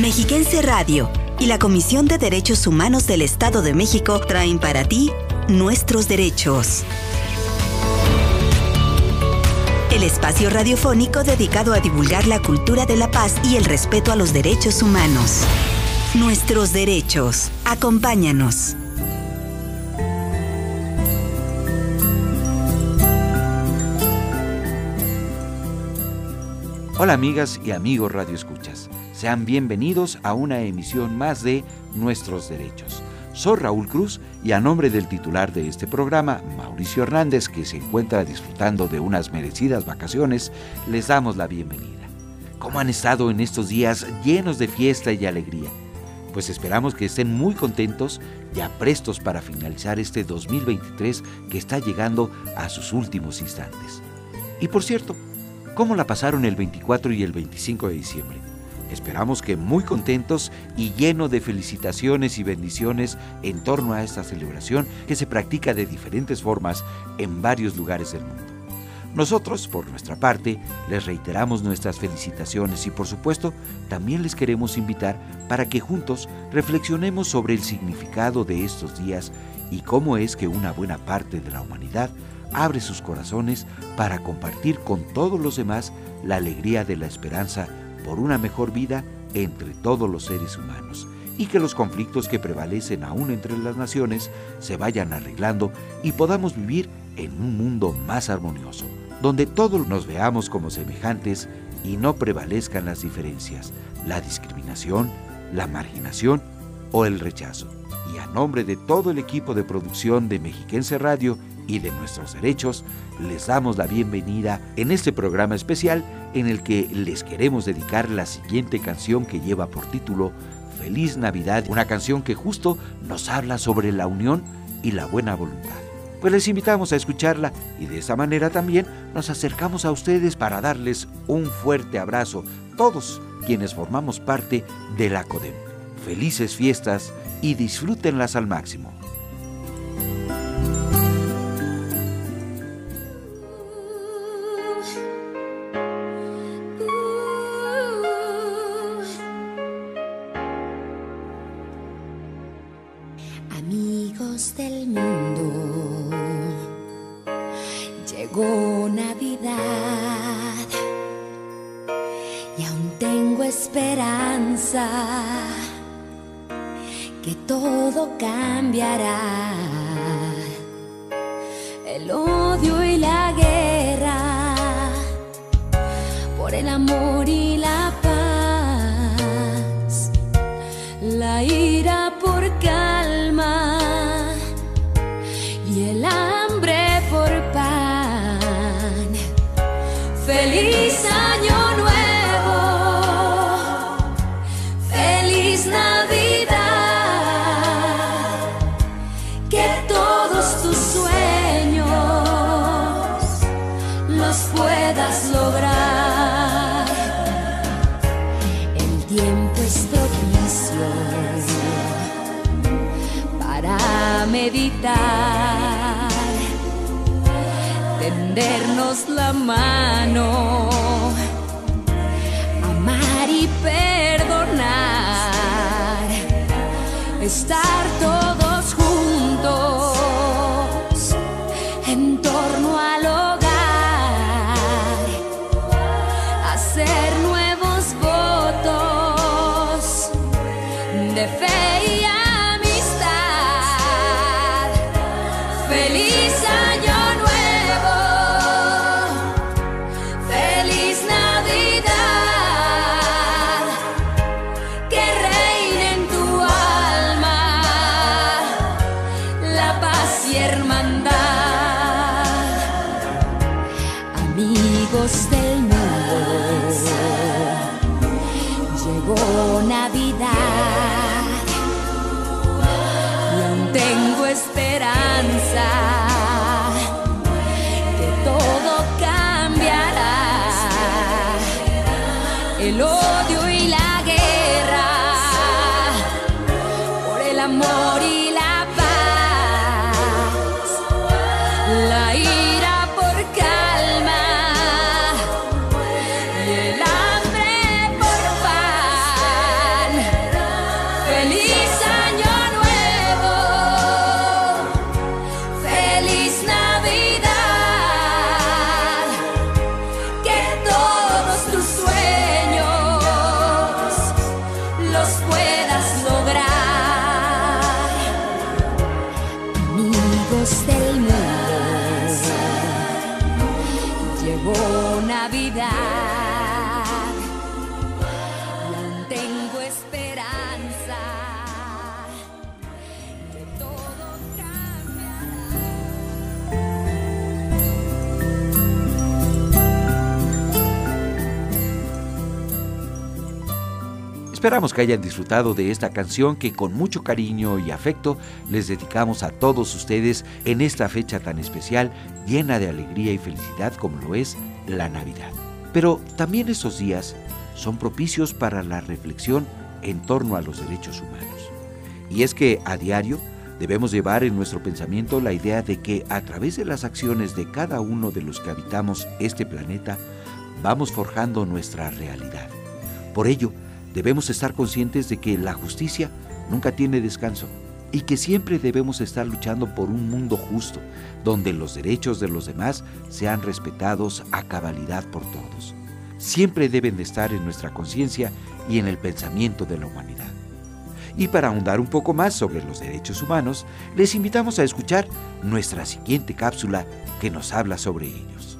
Mexiquense Radio y la Comisión de Derechos Humanos del Estado de México traen para ti nuestros derechos. El espacio radiofónico dedicado a divulgar la cultura de la paz y el respeto a los derechos humanos. Nuestros derechos. Acompáñanos. Hola amigas y amigos Radio Escuchas. Sean bienvenidos a una emisión más de Nuestros Derechos. Soy Raúl Cruz y a nombre del titular de este programa, Mauricio Hernández, que se encuentra disfrutando de unas merecidas vacaciones, les damos la bienvenida. ¿Cómo han estado en estos días llenos de fiesta y alegría? Pues esperamos que estén muy contentos, ya prestos para finalizar este 2023 que está llegando a sus últimos instantes. Y por cierto, ¿Cómo la pasaron el 24 y el 25 de diciembre? Esperamos que muy contentos y lleno de felicitaciones y bendiciones en torno a esta celebración que se practica de diferentes formas en varios lugares del mundo. Nosotros, por nuestra parte, les reiteramos nuestras felicitaciones y por supuesto también les queremos invitar para que juntos reflexionemos sobre el significado de estos días y cómo es que una buena parte de la humanidad abre sus corazones para compartir con todos los demás la alegría de la esperanza por una mejor vida entre todos los seres humanos y que los conflictos que prevalecen aún entre las naciones se vayan arreglando y podamos vivir en un mundo más armonioso, donde todos nos veamos como semejantes y no prevalezcan las diferencias, la discriminación, la marginación o el rechazo. Y a nombre de todo el equipo de producción de Mexiquense Radio y de nuestros derechos, les damos la bienvenida en este programa especial en el que les queremos dedicar la siguiente canción que lleva por título Feliz Navidad, una canción que justo nos habla sobre la unión y la buena voluntad. Pues les invitamos a escucharla y de esa manera también nos acercamos a ustedes para darles un fuerte abrazo, todos quienes formamos parte de la CODEM. Felices fiestas y disfrútenlas al máximo. feliz año. La mano, amar y perdonar, estar Esperamos que hayan disfrutado de esta canción que con mucho cariño y afecto les dedicamos a todos ustedes en esta fecha tan especial, llena de alegría y felicidad como lo es la Navidad. Pero también esos días son propicios para la reflexión en torno a los derechos humanos. Y es que a diario debemos llevar en nuestro pensamiento la idea de que a través de las acciones de cada uno de los que habitamos este planeta, vamos forjando nuestra realidad. Por ello, debemos estar conscientes de que la justicia nunca tiene descanso y que siempre debemos estar luchando por un mundo justo, donde los derechos de los demás sean respetados a cabalidad por todos. Siempre deben de estar en nuestra conciencia y en el pensamiento de la humanidad. Y para ahondar un poco más sobre los derechos humanos, les invitamos a escuchar nuestra siguiente cápsula que nos habla sobre ellos.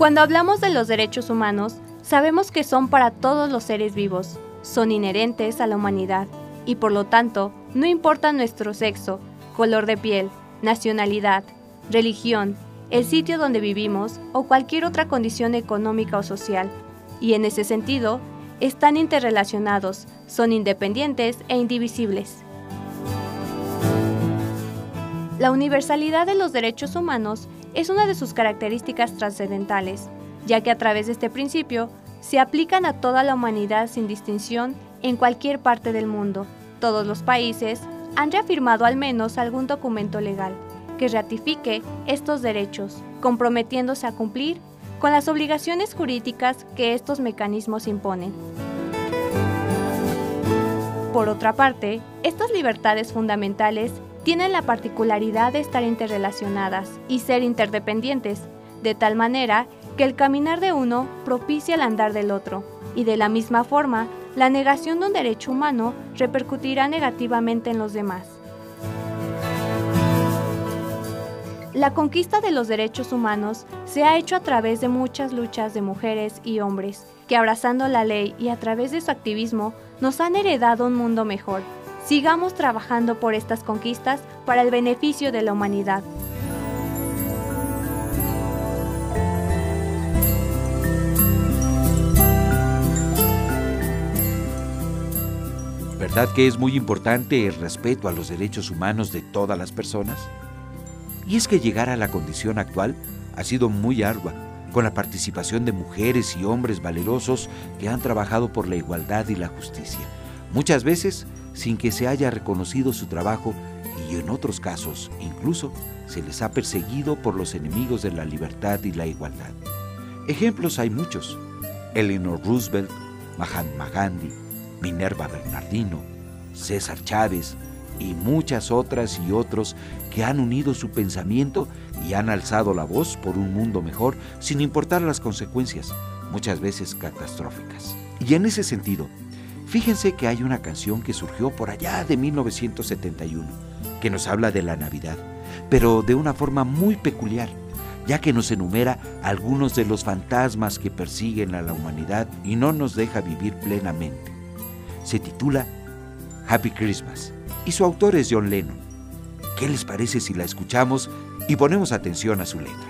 Cuando hablamos de los derechos humanos, sabemos que son para todos los seres vivos, son inherentes a la humanidad y por lo tanto no importa nuestro sexo, color de piel, nacionalidad, religión, el sitio donde vivimos o cualquier otra condición económica o social. Y en ese sentido, están interrelacionados, son independientes e indivisibles. La universalidad de los derechos humanos es una de sus características trascendentales, ya que a través de este principio se aplican a toda la humanidad sin distinción en cualquier parte del mundo. Todos los países han reafirmado al menos algún documento legal que ratifique estos derechos, comprometiéndose a cumplir con las obligaciones jurídicas que estos mecanismos imponen. Por otra parte, estas libertades fundamentales tienen la particularidad de estar interrelacionadas y ser interdependientes, de tal manera que el caminar de uno propicia el andar del otro, y de la misma forma, la negación de un derecho humano repercutirá negativamente en los demás. La conquista de los derechos humanos se ha hecho a través de muchas luchas de mujeres y hombres, que abrazando la ley y a través de su activismo nos han heredado un mundo mejor. Sigamos trabajando por estas conquistas para el beneficio de la humanidad. ¿Verdad que es muy importante el respeto a los derechos humanos de todas las personas? Y es que llegar a la condición actual ha sido muy ardua, con la participación de mujeres y hombres valerosos que han trabajado por la igualdad y la justicia, muchas veces sin que se haya reconocido su trabajo y en otros casos incluso se les ha perseguido por los enemigos de la libertad y la igualdad. Ejemplos hay muchos. Eleanor Roosevelt, Mahatma Gandhi, Minerva Bernardino, César Chávez y muchas otras y otros que han unido su pensamiento y han alzado la voz por un mundo mejor sin importar las consecuencias, muchas veces catastróficas. Y en ese sentido, fíjense que hay una canción que surgió por allá de 1971, que nos habla de la Navidad, pero de una forma muy peculiar, ya que nos enumera algunos de los fantasmas que persiguen a la humanidad y no nos deja vivir plenamente. Se titula Happy Christmas y su autor es John Lennon. ¿Qué les parece si la escuchamos y ponemos atención a su letra?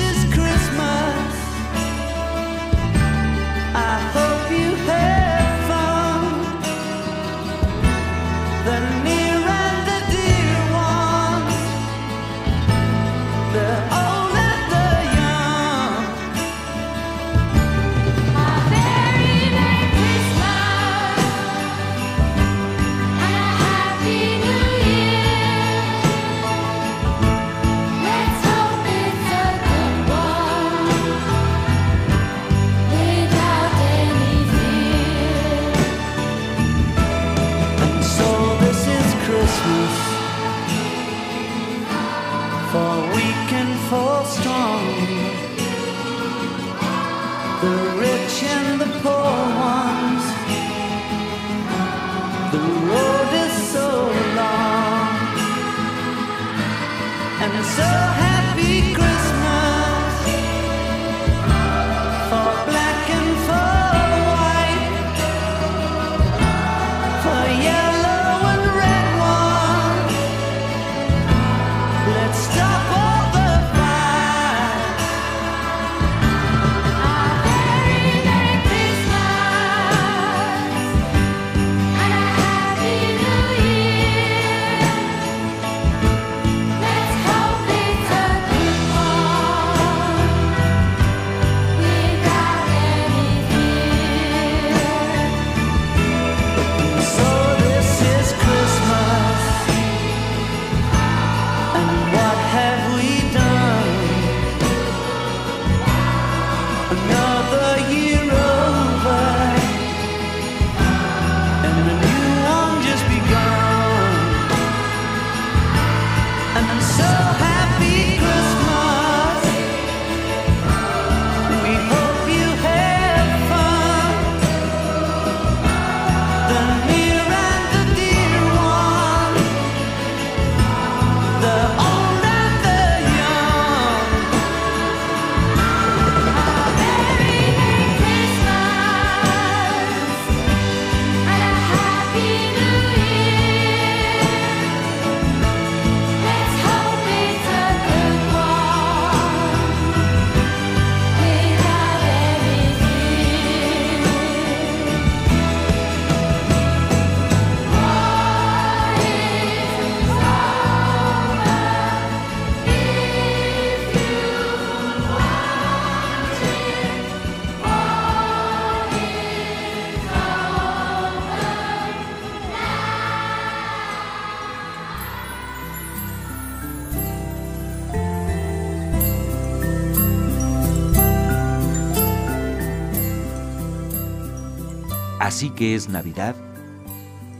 Así que es Navidad.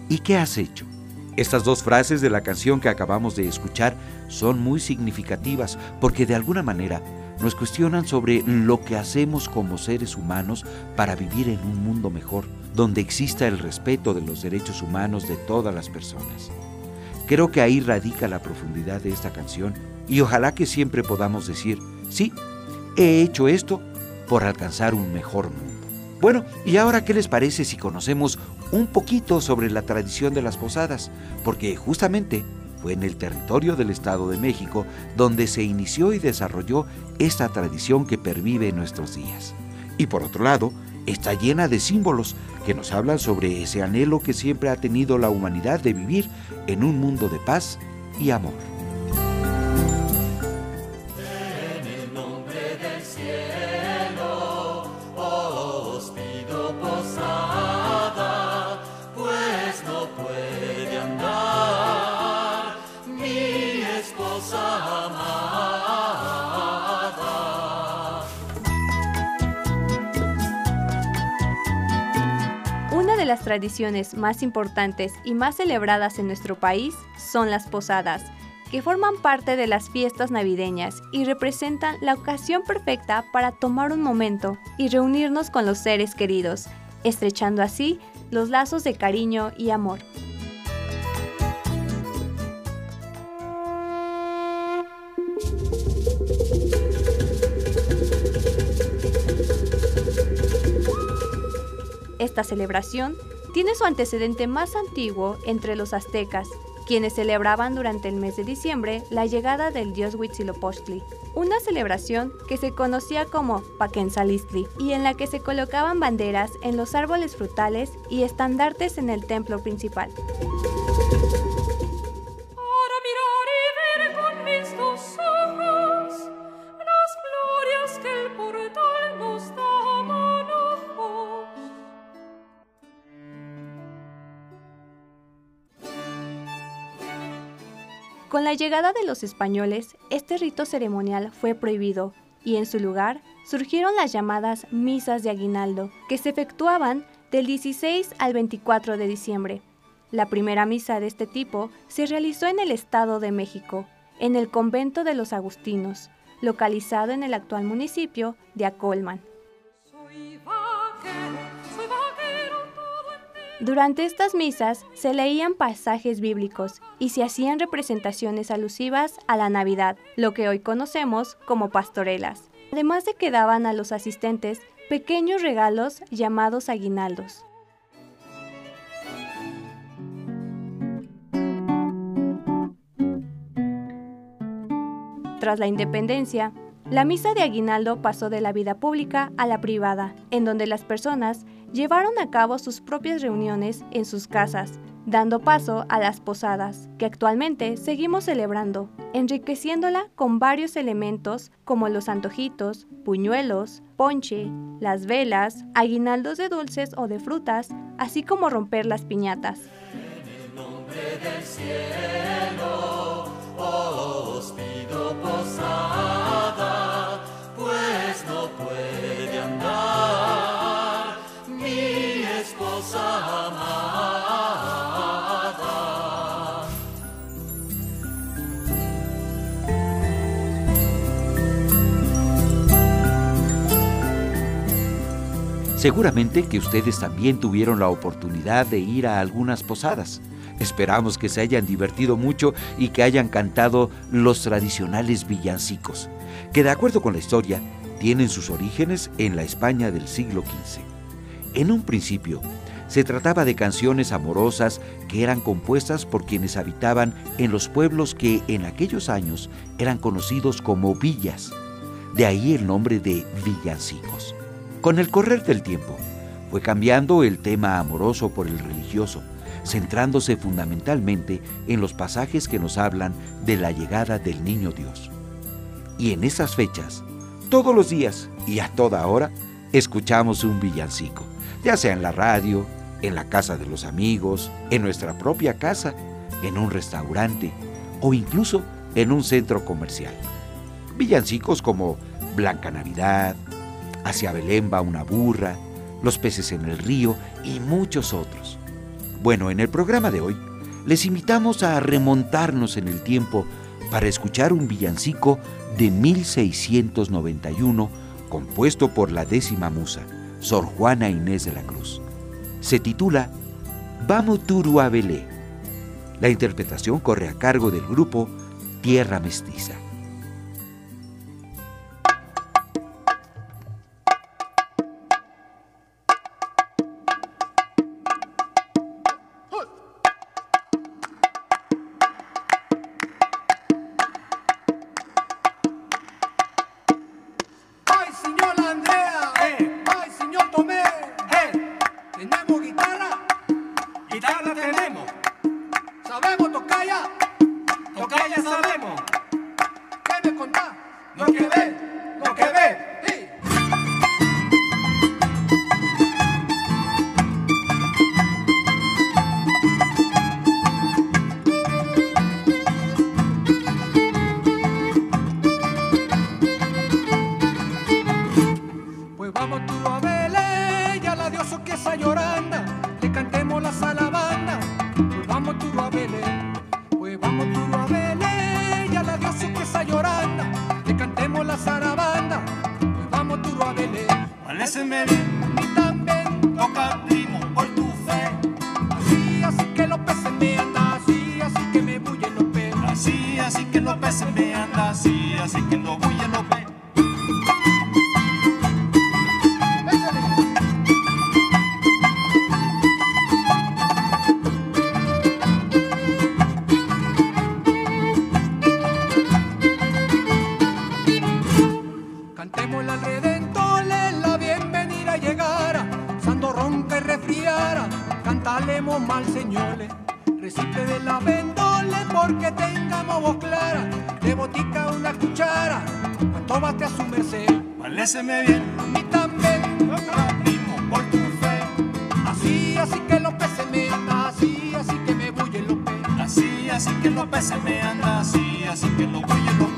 ¿Y qué has hecho? Estas dos frases de la canción que acabamos de escuchar son muy significativas porque de alguna manera nos cuestionan sobre lo que hacemos como seres humanos para vivir en un mundo mejor, donde exista el respeto de los derechos humanos de todas las personas. Creo que ahí radica la profundidad de esta canción y ojalá que siempre podamos decir, sí, he hecho esto por alcanzar un mejor mundo. Bueno, ¿y ahora qué les parece si conocemos un poquito sobre la tradición de las posadas? Porque justamente fue en el territorio del Estado de México donde se inició y desarrolló esta tradición que pervive en nuestros días. Y por otro lado, está llena de símbolos que nos hablan sobre ese anhelo que siempre ha tenido la humanidad de vivir en un mundo de paz y amor. Tradiciones más importantes y más celebradas en nuestro país son las posadas, que forman parte de las fiestas navideñas y representan la ocasión perfecta para tomar un momento y reunirnos con los seres queridos, estrechando así los lazos de cariño y amor. Esta celebración tiene su antecedente más antiguo entre los aztecas, quienes celebraban durante el mes de diciembre la llegada del dios Huitzilopochtli, una celebración que se conocía como Paquensalistli y en la que se colocaban banderas en los árboles frutales y estandartes en el templo principal. Con la llegada de los españoles, este rito ceremonial fue prohibido y en su lugar surgieron las llamadas misas de aguinaldo, que se efectuaban del 16 al 24 de diciembre. La primera misa de este tipo se realizó en el Estado de México, en el convento de los Agustinos, localizado en el actual municipio de Acolman. Durante estas misas se leían pasajes bíblicos y se hacían representaciones alusivas a la Navidad, lo que hoy conocemos como pastorelas. Además de que daban a los asistentes pequeños regalos llamados aguinaldos. Tras la independencia, la misa de aguinaldo pasó de la vida pública a la privada, en donde las personas llevaron a cabo sus propias reuniones en sus casas, dando paso a las posadas, que actualmente seguimos celebrando, enriqueciéndola con varios elementos como los antojitos, puñuelos, ponche, las velas, aguinaldos de dulces o de frutas, así como romper las piñatas. Seguramente que ustedes también tuvieron la oportunidad de ir a algunas posadas. Esperamos que se hayan divertido mucho y que hayan cantado los tradicionales villancicos, que de acuerdo con la historia tienen sus orígenes en la España del siglo XV. En un principio, se trataba de canciones amorosas que eran compuestas por quienes habitaban en los pueblos que en aquellos años eran conocidos como villas. De ahí el nombre de villancicos. Con el correr del tiempo, fue cambiando el tema amoroso por el religioso, centrándose fundamentalmente en los pasajes que nos hablan de la llegada del niño Dios. Y en esas fechas, todos los días y a toda hora, escuchamos un villancico, ya sea en la radio, en la casa de los amigos, en nuestra propia casa, en un restaurante o incluso en un centro comercial. Villancicos como Blanca Navidad, Hacia Belén va una burra, Los peces en el río y muchos otros. Bueno, en el programa de hoy les invitamos a remontarnos en el tiempo para escuchar un villancico de 1691 compuesto por la décima musa, Sor Juana Inés de la Cruz. Se titula Vamos Turu a Belé. La interpretación corre a cargo del grupo Tierra Mestiza. Así que los peces me anda así, así que no bulle los ve. Porque tengamos voz clara, de botica una cuchara, cuanto bate a su merced, Paréceme bien, a mí también, primo por tu fe, así, así que los peces me andan así, así que me bullen los peces. así, así que los peces me anda así, así que no bulle los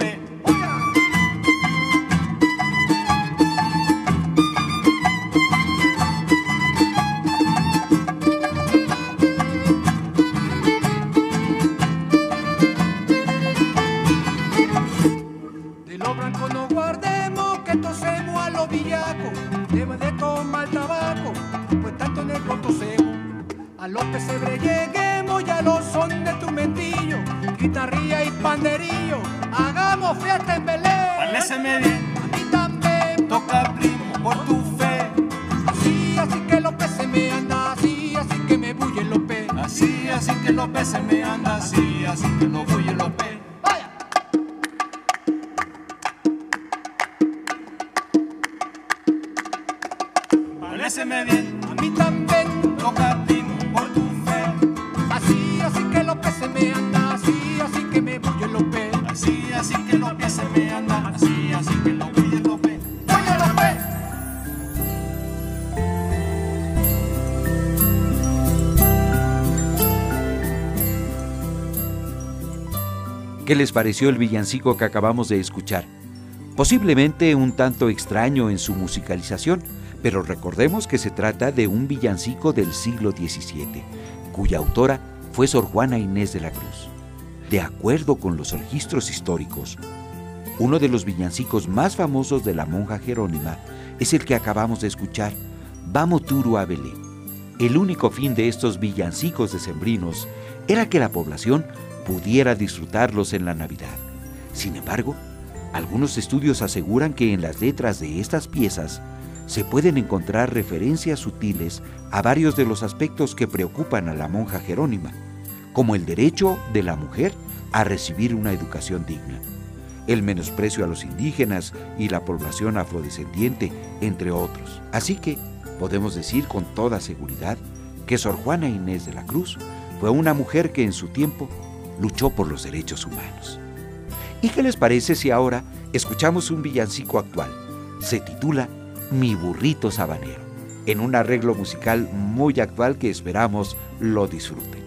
A mí también, toca primo por tu fe. así, así que los peces me anda así, así que me bullen los pe. Así, así que los peces me pareció el villancico que acabamos de escuchar? Posiblemente un tanto extraño en su musicalización, pero recordemos que se trata de un villancico del siglo XVII, cuya autora fue Sor Juana Inés de la Cruz. De acuerdo con los registros históricos, uno de los villancicos más famosos de la monja Jerónima es el que acabamos de escuchar, Vamos Turu a Belén. El único fin de estos villancicos decembrinos era que la población pudiera disfrutarlos en la Navidad. Sin embargo, algunos estudios aseguran que en las letras de estas piezas se pueden encontrar referencias sutiles a varios de los aspectos que preocupan a la monja Jerónima, como el derecho de la mujer a recibir una educación digna, el menosprecio a los indígenas y la población afrodescendiente, entre otros. Así que podemos decir con toda seguridad que Sor Juana Inés de la Cruz fue una mujer que en su tiempo luchó por los derechos humanos. ¿Y qué les parece si ahora escuchamos un villancico actual? Se titula Mi burrito sabanero, en un arreglo musical muy actual que esperamos lo disfruten.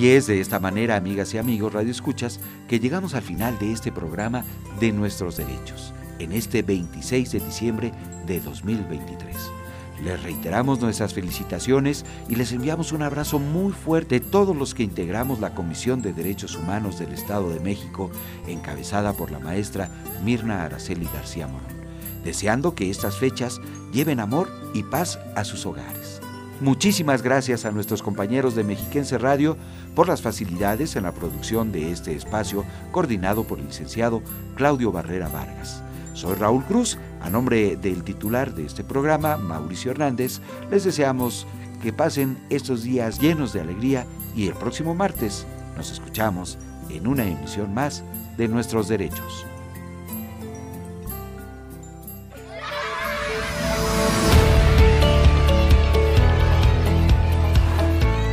Y es de esta manera, amigas y amigos Radio Escuchas, que llegamos al final de este programa de Nuestros Derechos, en este 26 de diciembre de 2023. Les reiteramos nuestras felicitaciones y les enviamos un abrazo muy fuerte a todos los que integramos la Comisión de Derechos Humanos del Estado de México, encabezada por la maestra Mirna Araceli García Morón, deseando que estas fechas lleven amor y paz a sus hogares. Muchísimas gracias a nuestros compañeros de Mexiquense Radio por las facilidades en la producción de este espacio coordinado por el licenciado Claudio Barrera Vargas. Soy Raúl Cruz, a nombre del titular de este programa, Mauricio Hernández, les deseamos que pasen estos días llenos de alegría y el próximo martes nos escuchamos en una emisión más de Nuestros Derechos.